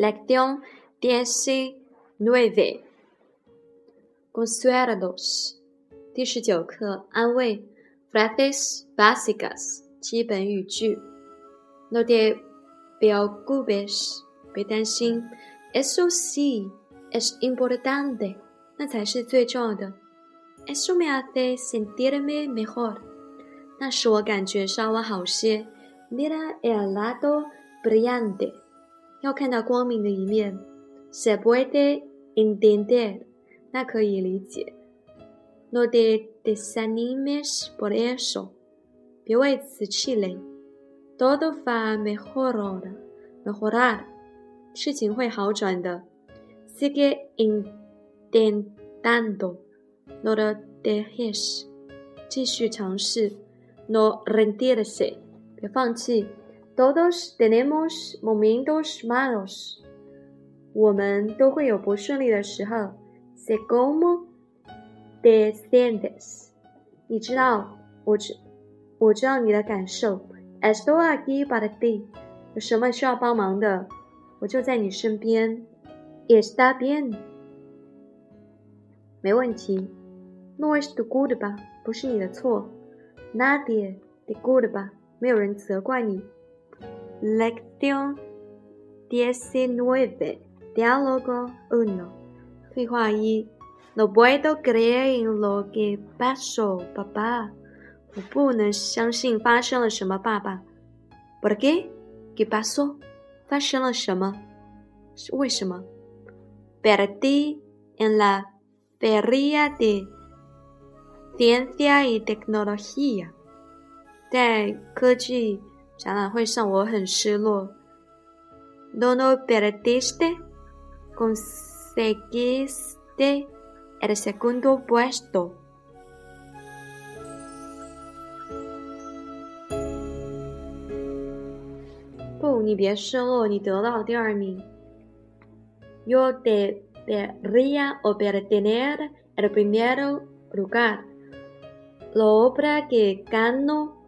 Lección diecinueve. Consuelos. 第十九课，安慰。Frases básicas. 基本语句。No te preocupes. 别担心。Eso sí es importante. 那才是最重要的。Eso me hace sentirme mejor. 那使我感觉稍微好些。Mira el lado brillante. 要看到光明的一面，se puede entender，那可以理解。No te desanimes por eso，别为此气馁。Todo va mejorar，mejorar，事情会好转的。Sigue intentando，no lo dejes，继续尝试。No rendirse，别放弃。Todos tenemos momentos malos，我们都会有不顺利的时候。Sé cómo te sientes，你知道，我知，我知道你的感受。Estoy aquí para ti，有什么需要帮忙的，我就在你身边。Está bien，没问题。No es tu culpa，不是你的错。Nadie te culpa，没有人责怪你。Lección diecinueve. Diálogo uno. No puedo creer en lo que pasó, papá. ¿Por qué? ¿Qué pasó? Perdí en la feria de ciencia y tecnología. 在科技 展览会上，我很失落。No no perdiste, conseguiste el segundo puesto。不，你别失落，你得到了第二名。Yo debería obtener el primer lugar. La obra que ganó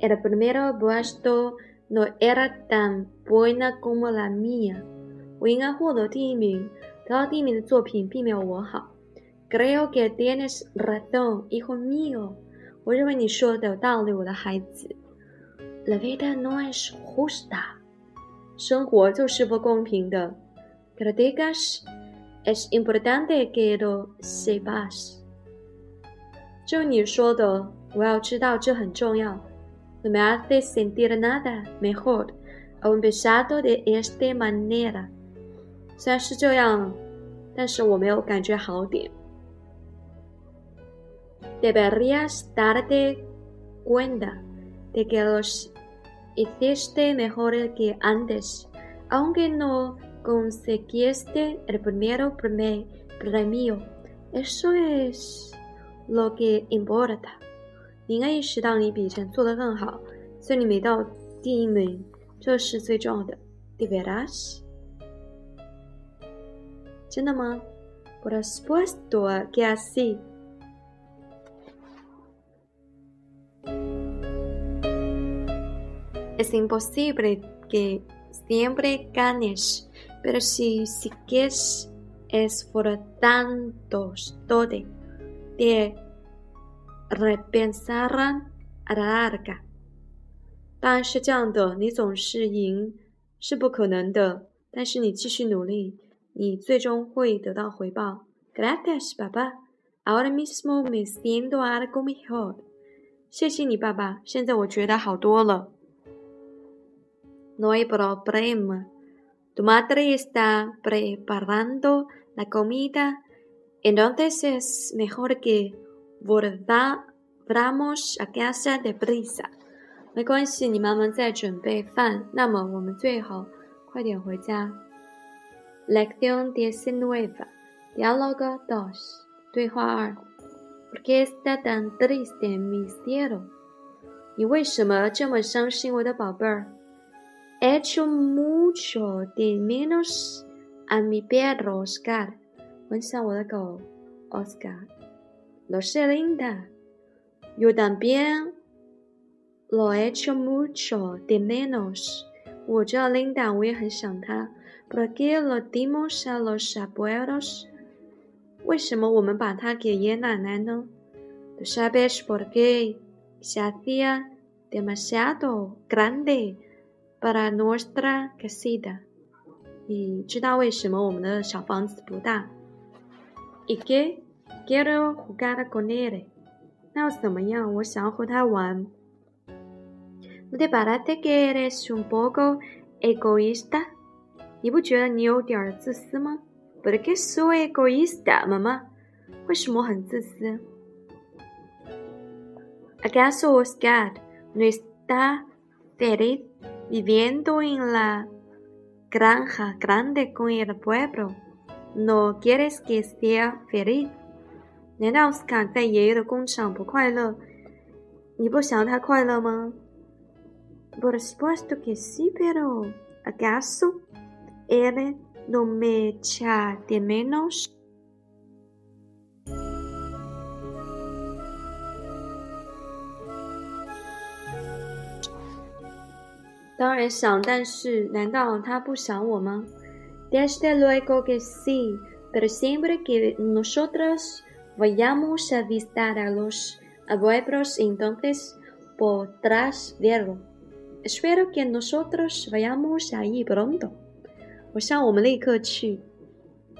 El primero puesto no era tan buena como la mía。我应该获得第一名，得到第一名的作品并没有我好。Creo que tienes razón, hijo mío。我认为你说的有道理，我的孩子。La vida no es justa。生活就是不公平的。Que digas es importante que lo sepas。就你说的，我要知道，这很重要。 No me hace sentir nada mejor a un pesado de esta manera。虽然是这样，但是我没有感觉好点。Deberías darte cuenta de que los hiciste mejor que antes, aunque no conseguiste el primero premio. Eso es lo que importa. 你应该意识到你比以前做得更好，虽然你没到第一名，这是最重要的。De veras？真的吗？Por supuesto que así。Es imposible que siempre ganes, pero si sigues esforzándote de repensarán a la larga。当然是这样的，你总是赢是不可能的，但是你继续努力，你最终会得到回报。Gracias, papá. Ahora mismo me siento algo mejor. 谢谢你，爸爸。现在我觉得好多了。No hay problema. Tu madre está preparando la comida, entonces es mejor que volvamos a casa deprisa。没关系，你妈妈在准备饭，那么我们最好快点回家。Lección diecinueve, diálogo dos，对话二。¿Por qué está tan triste mi cielo？你为什么这么伤心，我的宝贝儿？Echo mucho de menos a mi perro Oscar。我很想我的狗 Oscar。Lo sé, linda. Yo también lo he hecho mucho de menos. 我知道 Linda，我也很想他。 ¿Por qué lo dimos a los abuelos? 为什么我们把它给爷爷奶奶呢？¿Tú sabes por qué se hacía demasiado grande para nuestra casita？你知道为什么我们的小房子不大？¿Y qué Quiero jugar con él. No ¿No te parece que eres un poco egoísta? ¿Por qué soy egoísta, mamá? Oscar no está feliz viviendo en la granja grande con el pueblo? ¿No quieres que sea feliz? 难道奥斯卡在爷爷的工厂不快乐？你不想他快乐吗？Por supuesto que sí, pero ¿acaso él no me echa de menos？当然想，但是难道他不想我吗？Desde luego que sí, pero siempre que nosotros Vayamos a visitar a los abuelos entonces podrás verlo. Espero que nosotros vayamos allí pronto.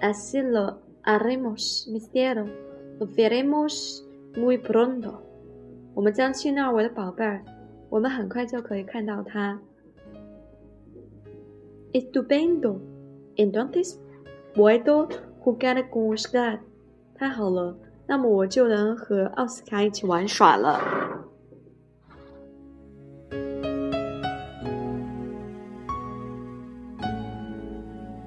Así lo haremos, mi cielo. Lo veremos muy pronto. Estupendo. Entonces puedo jugar con usted. 太好了。 那么我就能和奥斯卡一起玩耍了。